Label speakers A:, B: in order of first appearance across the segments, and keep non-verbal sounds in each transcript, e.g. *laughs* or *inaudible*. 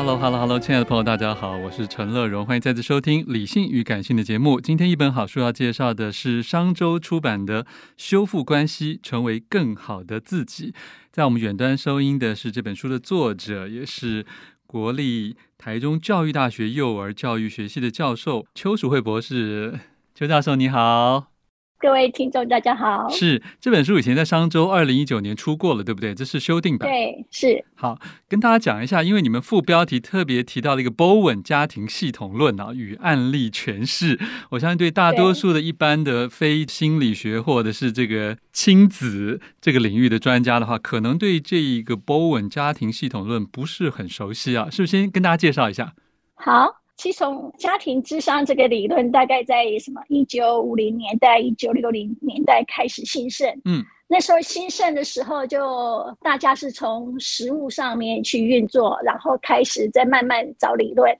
A: Hello，Hello，Hello，hello, hello, 亲爱的朋友，大家好，我是陈乐融，欢迎再次收听《理性与感性》的节目。今天一本好书要介绍的是商周出版的《修复关系，成为更好的自己》。在我们远端收音的是这本书的作者，也是国立台中教育大学幼儿教育学系的教授邱淑慧博士。邱教授，你好。
B: 各位听众，大家好。
A: 是这本书以前在商周二零一九年出过了，对不对？这是修订版。
B: 对，是。
A: 好，跟大家讲一下，因为你们副标题特别提到了一个 Bowen 家庭系统论啊与案例诠释，我相信对大多数的一般的非心理学或者是这个亲子这个领域的专家的话，可能对这一个 Bowen 家庭系统论不是很熟悉啊，是不是？先跟大家介绍一下。
B: 好。其实从家庭智商这个理论，大概在什么一九五零年代、一九六零年代开始兴盛。嗯，那时候兴盛的时候，就大家是从实务上面去运作，然后开始再慢慢找理论。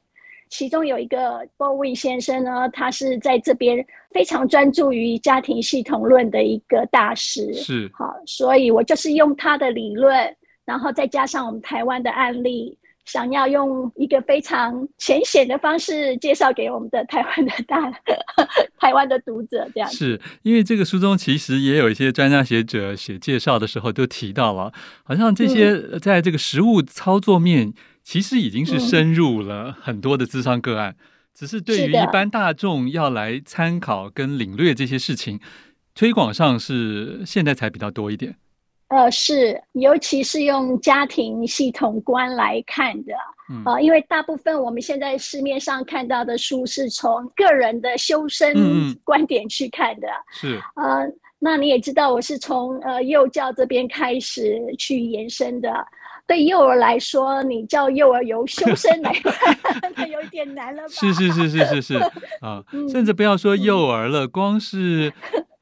B: 其中有一个 Bowen 先生呢，他是在这边非常专注于家庭系统论的一个大师。
A: 是，
B: 好，所以我就是用他的理论，然后再加上我们台湾的案例。想要用一个非常浅显的方式介绍给我们的台湾的大 *laughs* 台湾的读者，这样。
A: 是因为这个书中其实也有一些专家学者写介绍的时候都提到了，好像这些在这个实物操作面其实已经是深入了很多的智商个案，只是对于一般大众要来参考跟领略这些事情，推广上是现在才比较多一点。
B: 呃，是，尤其是用家庭系统观来看的，嗯、呃，因为大部分我们现在市面上看到的书是从个人的修身观点去看的，嗯、
A: 是，
B: 呃，那你也知道，我是从呃幼教这边开始去延伸的。对幼儿来说，你叫幼儿由修身来 *laughs* 看，那有点难了吧？
A: 是是是是是是 *laughs* 啊，甚至不要说幼儿了，嗯、光是。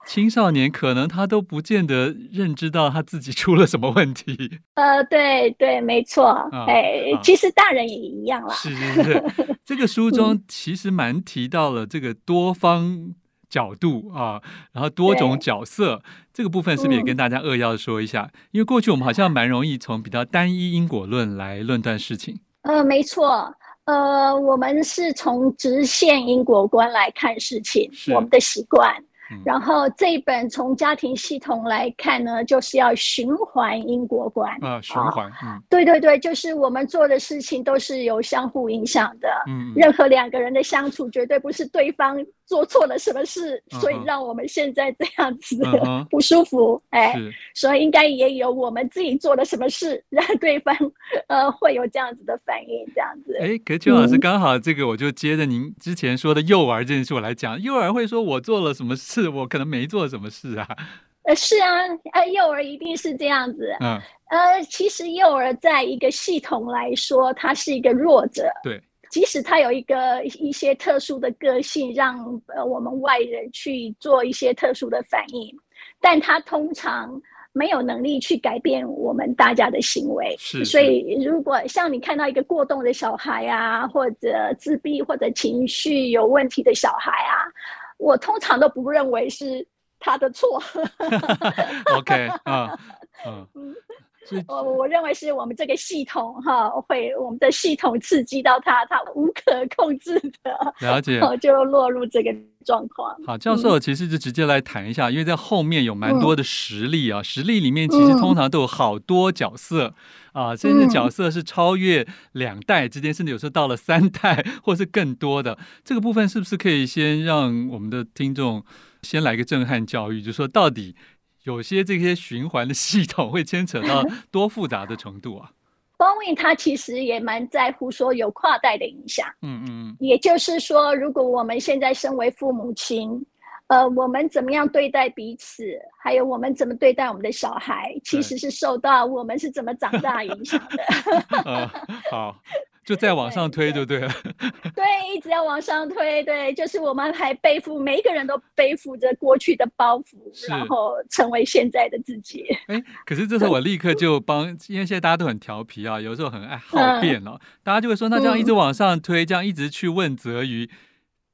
A: 青少年可能他都不见得认知到他自己出了什么问题。
B: 呃，对对，没错。哎、啊，其实大人也一样啦。
A: 是是是，*laughs* 这个书中其实蛮提到了这个多方角度啊，然后多种角色这个部分，是不是也跟大家扼要说一下？嗯、因为过去我们好像蛮容易从比较单一因果论来论断事情。
B: 呃，没错。呃，我们是从直线因果观来看事情，我们的习惯。然后这一本从家庭系统来看呢，就是要循环因果观
A: 啊，循环，嗯，
B: 对对对，就是我们做的事情都是有相互影响的，嗯，任何两个人的相处绝对不是对方做错了什么事，所以让我们现在这样子 *laughs* 不舒服，哎，所以应该也有我们自己做了什么事，让对方呃会有这样子的反应，这样子。
A: 哎，可邱老师刚好这个我就接着您之前说的幼儿这件事我来讲，幼儿会说我做了什么事？我可能没做什么事啊，
B: 呃，是啊，呃，幼儿一定是这样子，嗯，呃，其实幼儿在一个系统来说，他是一个弱者，
A: 对，
B: 即使他有一个一些特殊的个性，让呃我们外人去做一些特殊的反应，但他通常没有能力去改变我们大家的行为，
A: 是，是，
B: 所以如果像你看到一个过动的小孩啊，或者自闭或者情绪有问题的小孩啊。我通常都不认为是他的错。*laughs*
A: OK 啊，嗯，
B: 我我认为是我们这个系统哈，会我们的系统刺激到他，他无可控制的 *laughs*
A: 了解，
B: 就落入这个状况。
A: 好，教授其实就直接来谈一下，嗯、因为在后面有蛮多的实例啊，嗯、实例里面其实通常都有好多角色、嗯、啊，甚至角色是超越两代之间，甚至有时候到了三代或是更多的。这个部分是不是可以先让我们的听众先来个震撼教育，就是说到底？有些这些循环的系统会牵扯到多复杂的程度啊
B: ？Baldwin 他其实也蛮在乎说有跨代的影响。嗯嗯嗯。也就是说，如果我们现在身为父母亲，呃，我们怎么样对待彼此，还有我们怎么对待我们的小孩，其实是受到我们是怎么长大影响的。*laughs*
A: 呃，好。就再往上推就对了，*laughs*
B: 对，一直要往上推，对，就是我们还背负，每一个人都背负着过去的包袱，然后成为现在的自己。
A: 哎，可是这时候我立刻就帮，因为现在大家都很调皮啊，有时候很爱好辩哦，嗯、大家就会说，那这样一直往上推，嗯、这样一直去问责于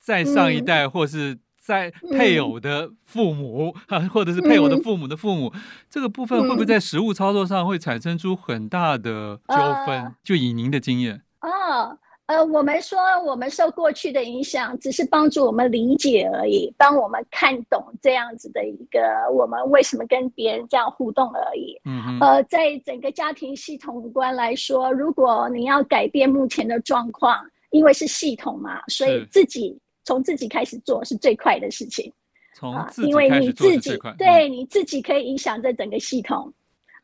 A: 在上一代，或是在配偶的父母，嗯、或者是配偶的父母的父母，嗯、这个部分会不会在实务操作上会产生出很大的纠纷？嗯、就以您的经验。
B: 哦，呃，我们说我们受过去的影响，只是帮助我们理解而已，帮我们看懂这样子的一个我们为什么跟别人这样互动而已。嗯哼呃，在整个家庭系统观来说，如果你要改变目前的状况，因为是系统嘛，所以自己从自己开始做是最快的事情。
A: 从自己开始做最快。
B: 啊，因为你自己，对，你自己可以影响这整个系统。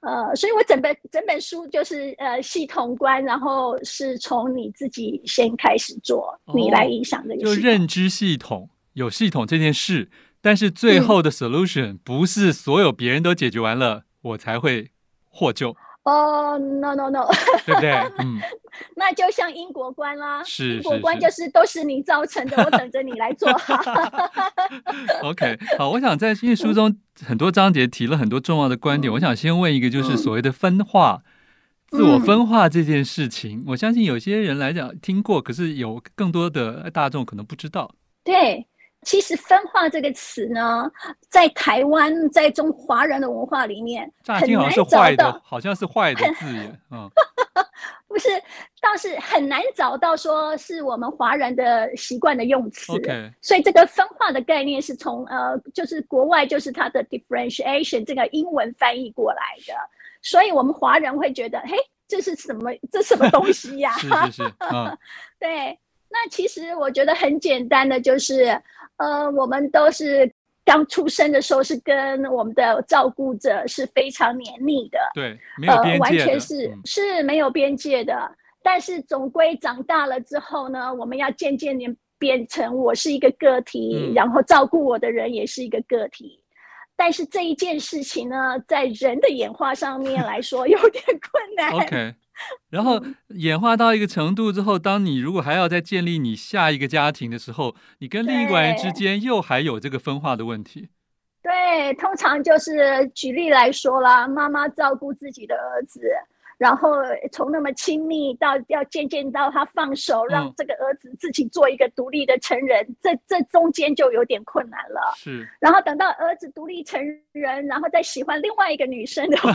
B: 呃，所以我整本整本书就是呃系统观，然后是从你自己先开始做，哦、你来影响这个。
A: 就认知系统有系统这件事，但是最后的 solution、嗯、不是所有别人都解决完了，我才会获救。
B: 哦、oh，no no no，*laughs*
A: 对不对？嗯，*laughs*
B: 那就像因果观啦，
A: 是
B: 因果观就是都是你造成的，我等着你来做。*laughs*
A: OK，好，我想在因为书中很多章节提了很多重要的观点，嗯、我想先问一个，就是所谓的分化、嗯、自我分化这件事情，嗯、我相信有些人来讲听过，可是有更多的大众可能不知道。
B: 对。其实“分化”这个词呢，在台湾，在中华人的文化里面，
A: 乍听好像是坏的，好像是坏的字眼。嗯，*laughs*
B: 不是，倒是很难找到说是我们华人的习惯的用
A: 词。
B: 所以这个“分化”的概念是从呃，就是国外就是它的 differentiation 这个英文翻译过来的，所以我们华人会觉得，嘿，这是什么？这什么东西呀？*laughs*
A: 是是是，嗯，*laughs*
B: 对。那其实我觉得很简单的，就是。呃，我们都是刚出生的时候是跟我们的照顾者是非常黏腻的，
A: 对，没有边界，呃，完全是，嗯，是没有边界的。但是总归长大了之后呢，我们要渐渐的变成我是一个个体，嗯，然后照顾我的人也是一个个体。但是这一件事情呢，在人的演化上面来说 *laughs* 有点困难。OK。然后演化到一个程度之后，当你如果还要再建立你下一个家庭的时候，你跟另一个人之间又还有这个分化的问题。
B: 对，通常就是举例来说啦，妈妈照顾自己的儿子。然后从那么亲密到要渐渐到他放手，让这个儿子自己做一个独立的成人，嗯、这这中间就有点困难了。是。然后等到儿子独立成人，然后再喜欢另外一个女生的话，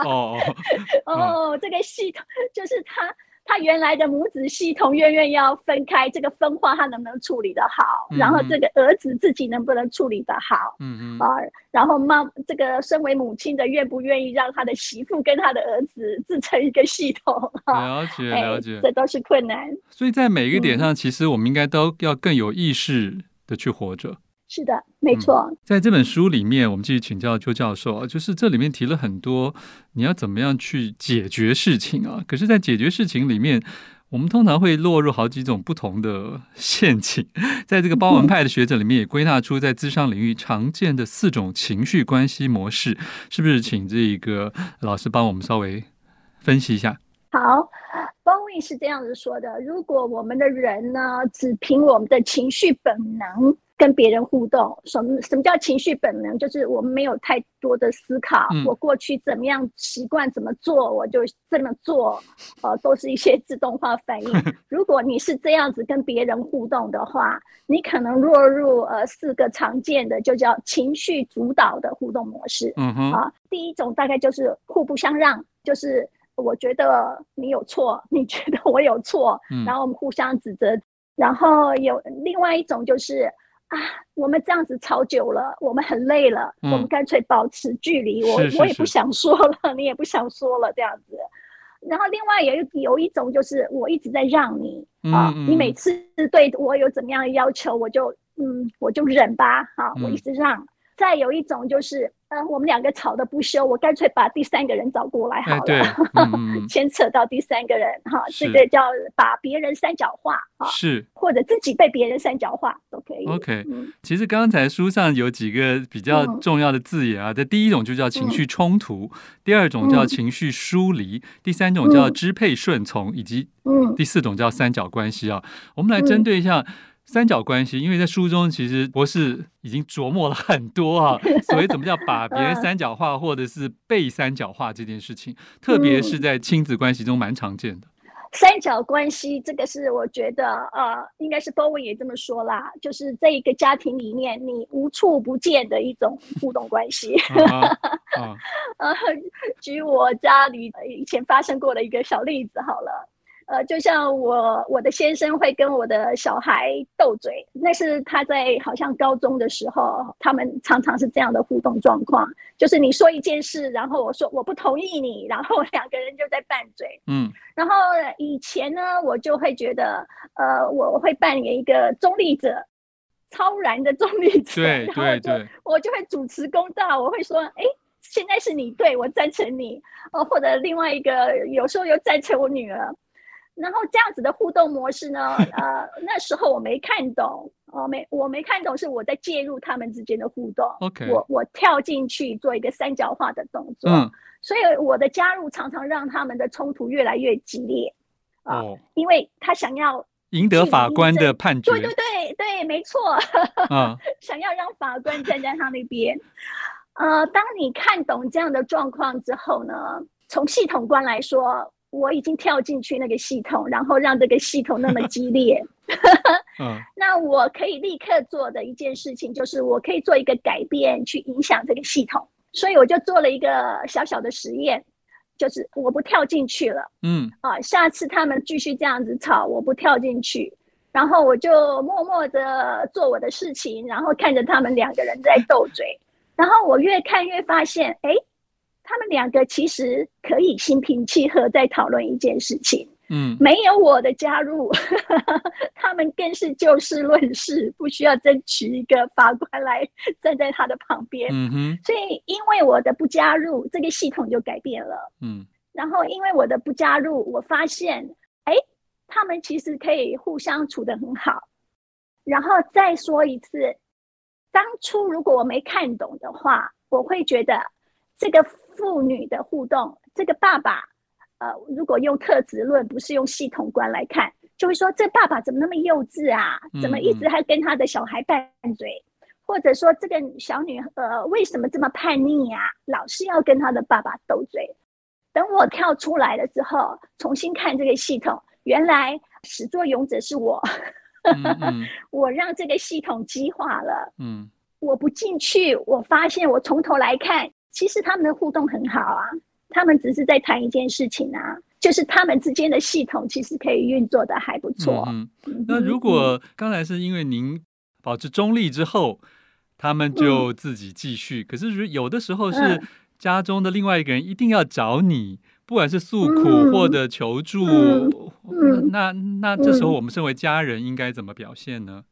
B: *laughs* 哦 *laughs* 哦，这个系统就是他。他原来的母子系统愿愿要分开，这个分化他能不能处理得好？嗯、然后这个儿子自己能不能处理得好？嗯嗯啊，然后妈这个身为母亲的愿不愿意让他的媳妇跟他的儿子自成一个系统？
A: 了解了解，
B: 这都是困难。
A: 所以在每一个点上，嗯、其实我们应该都要更有意识的去活着。
B: 是的，没错。
A: 嗯，在这本书里面，我们继续请教邱教授啊，就是这里面提了很多，你要怎么样去解决事情啊？可是，在解决事情里面，我们通常会落入好几种不同的 *laughs* 陷阱。在这个包文派的学者里面，也归纳出在智商领域常见的四种情绪关系模式，是不是？请这个老师帮我们稍微分析一下。
B: 好，Baldwin 是这样子说的：如果我们的人呢，只凭我们的情绪本能。跟别人互动，什么什么叫情绪本能？就是我们没有太多的思考，嗯、我过去怎么样习惯怎么做，我就这么做，呃，都是一些自动化反应。*laughs* 如果你是这样子跟别人互动的话，你可能落入呃四个常见的，就叫情绪主导的互动模式。嗯哼，啊，第一种大概就是互不相让，就是我觉得你有错，你觉得我有错，嗯、然后我们互相指责。然后有另外一种就是。啊，我们这样子吵久了，我们很累了，嗯、我们干脆保持距离。我我也不想说了，*laughs* 你也不想说了，这样子。然后另外有有一种就是我一直在让你、嗯、啊，你每次对我有怎么样的要求，我就嗯，我就忍吧，啊，我一直让。嗯、再有一种就是。呃，我们两个吵得不休，我干脆把第三个人找过来好了，牵、哎嗯、*laughs* 扯到第三个人哈，这个叫把别人三角化啊，是。或者自己被别人三角化都可以。
A: OK，、嗯、其实刚才书上有几个比较重要的字眼啊，这、嗯、第一种就叫情绪冲突，嗯、第二种叫情绪疏离，嗯、第三种叫支配顺从，以及第四种叫三角关系啊。我们来针对一下。三角关系，因为在书中其实博士已经琢磨了很多啊，*laughs* 所以怎么叫把别人三角化，或者是被三角化这件事情，特别是在亲子关系中蛮常见的。
B: 三角关系这个是我觉得呃，应该是 Bowen 也这么说啦，就是这一个家庭里面你无处不见的一种互动关系。*laughs* 呃，举我家里以前发生过的一个小例子好了。呃，就像我我的先生会跟我的小孩斗嘴，那是他在好像高中的时候，他们常常是这样的互动状况，就是你说一件事，然后我说我不同意你，然后两个人就在拌嘴。嗯，然后以前呢，我就会觉得，呃，我会扮演一个中立者，超然的中立者，
A: 对对对，
B: 我就会主持公道，我会说，哎，现在是你对，我赞成你，哦，或者另外一个有时候又赞成我女儿。然后这样子的互动模式呢，呃，那时候我没看懂，哦，没，我没看懂，是我在介入他们之间的互动。OK，我我跳进去做一个三角化的动作，嗯，所以我的加入常常让他们的冲突越来越激烈，啊，哦，因为他想要
A: 赢得法官的判决，
B: 对对对对，没错，啊，*laughs* 想要让法官站在他那边，呃，当你看懂这样的状况之后呢，从系统观来说。我已经跳进去那个系统，然后让这个系统那么激烈。*laughs* 嗯，*laughs* 那我可以立刻做的一件事情，就是我可以做一个改变，去影响这个系统。所以我就做了一个小小的实验，就是我不跳进去了。嗯，啊，下次他们继续这样子吵，我不跳进去，然后我就默默的做我的事情，然后看着他们两个人在斗嘴，然后我越看越发现，哎。他们两个其实可以心平气和在讨论一件事情，嗯，没有我的加入，*laughs* 他们更是就事论事，不需要争取一个法官来站在他的旁边，嗯哼。所以因为我的不加入，这个系统就改变了，嗯。然后因为我的不加入，我发现，哎，他们其实可以互相处得很好。然后再说一次，当初如果我没看懂的话，我会觉得这个。父女的互动，这个爸爸，呃，如果用特质论，不是用系统观来看，就会说这爸爸怎么那么幼稚啊？怎么一直还跟他的小孩拌嘴？嗯嗯，或者说这个小女呃为什么这么叛逆呀？老是要跟他的爸爸斗嘴。等我跳出来了之后，重新看这个系统，原来始作俑者是我，嗯嗯 *laughs* 我让这个系统激化了。嗯，我不进去，我发现我从头来看。其实他们的互动很好啊，他们只是在谈一件事情啊，就是他们之间的系统其实可以运作的还不错。嗯，
A: 那如果刚才是因为您保持中立之后，他们就自己继续。嗯、可是有的时候是家中的另外一个人一定要找你，不管是诉苦或者求助，那那这时候我们身为家人应该怎么表现呢？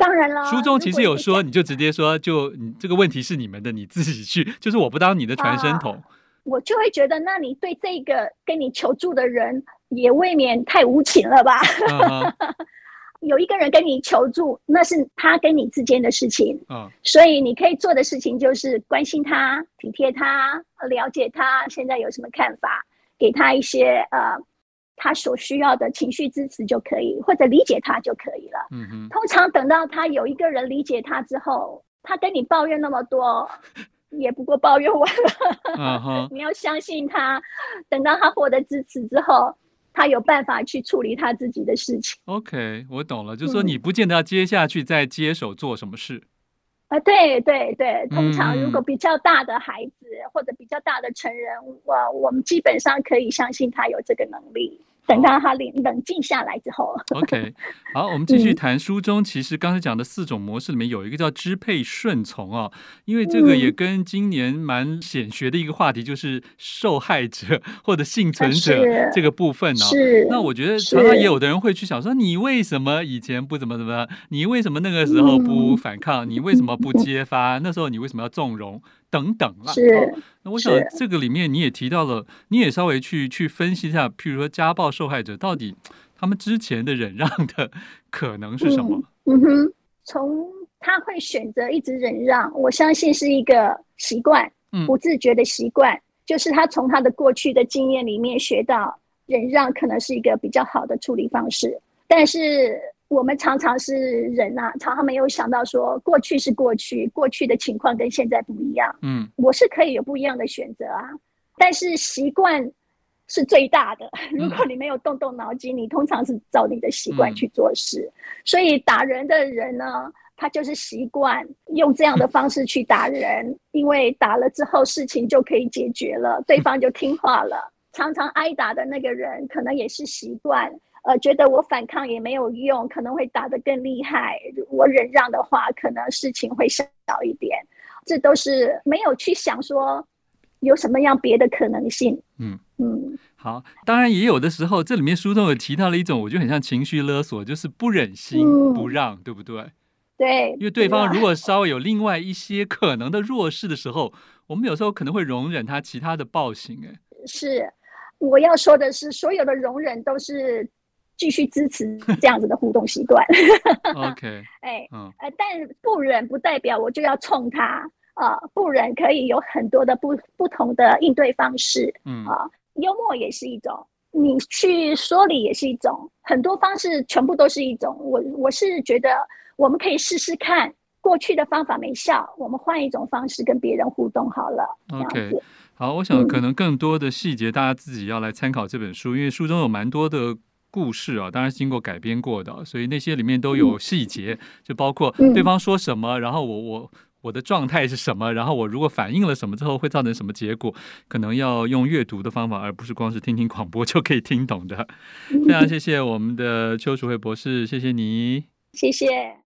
B: 当然了，
A: 书中其实有说，*laughs* 你就直接说，就你这个问题是你们的，你自己去，*laughs* 就是我不当你的传声筒。啊，
B: 我就会觉得，那你对这个跟你求助的人也未免太无情了吧？啊、*laughs* 有一个人跟你求助，那是他跟你之间的事情。啊、所以你可以做的事情就是关心他、体贴他、了解他现在有什么看法，给他一些呃他所需要的情绪支持就可以，或者理解他就可以了。嗯哼。通常等到他有一个人理解他之后，他跟你抱怨那么多，也不过抱怨完了。Uh *laughs* huh. 你要相信他，等到他获得支持之后，他有办法去处理他自己的事情。
A: OK，我懂了，就是说你不见得要接下去再接手做什么事。
B: 啊，对对对，通常如果比较大的孩子、嗯、或者比较大的成人，我我们基本上可以相信他有这个能力。等到他冷冷静下来之后
A: ，OK，好，我们继续谈书中。其实刚才讲的四种模式里面有一个叫支配顺从哦，因为这个也跟今年蛮显学的一个话题，就是受害者或者幸存者这个部分呢。
B: 是，
A: 那我觉得常常也有的人会去想说，你为什么以前不怎么怎么？你为什么那个时候不反抗？你为什么不揭发？那时候你为什么要纵容？等等了，
B: 是、
A: 哦。那我想这个里面你也提到了，你也稍微去去分析一下，譬如说家暴受害者到底 *tsk* 他们之前的忍让的 *laughs* 可能是什么？
B: 嗯，嗯哼，从他会选择一直忍让，我相信是一个习惯，不自觉的习惯，嗯、就是他从他的过去的经验里面学到忍让可能是一个比较好的处理方式，但是。我们常常是人啊，常常没有想到说，过去是过去，过去的情况跟现在不一样。嗯，我是可以有不一样的选择啊，但是习惯是最大的。*laughs* 如果你没有动动脑筋，你通常是照你的习惯去做事。所以打人的人呢，他就是习惯用这样的方式去打人，因为打了之后事情就可以解决了，对方就听话了。常常挨打的那个人，可能也是习惯。呃，觉得我反抗也没有用，可能会打得更厉害。我忍让的话，可能事情会少一点。这都是没有去想说有什么样别的可能性。嗯嗯，
A: 嗯好，当然也有的时候，这里面书中有提到了一种，我觉得很像情绪勒索，就是不忍心不让，嗯、对不对？
B: 对，
A: 因为对方如果稍微有另外一些可能的弱势的时候，我们有时候可能会容忍他其他的暴行。哎，
B: 是，我要说的是，所有的容忍都是。继续支持 *laughs* 这样子的互动习惯。
A: OK，*laughs*
B: 哎，嗯，呃，但不忍不代表我就要冲他啊，呃，不忍可以有很多的不不同的应对方式。嗯啊，呃，幽默也是一种，你去说理也是一种，很多方式全部都是一种。我我是觉得我们可以试试看，过去的方法没效，我们换一种方式跟别人互动好了。
A: OK，好，我想可能更多的细节大家自己要来参考这本书，因为书中有蛮多的。故事啊，当然是经过改编过的，所以那些里面都有细节，就包括对方说什么，然后我我我的状态是什么，然后我如果反应了什么之后会造成什么结果，可能要用阅读的方法，而不是光是听听广播就可以听懂的。非常谢谢我们的邱淑慧博士，谢谢你，
B: 谢谢。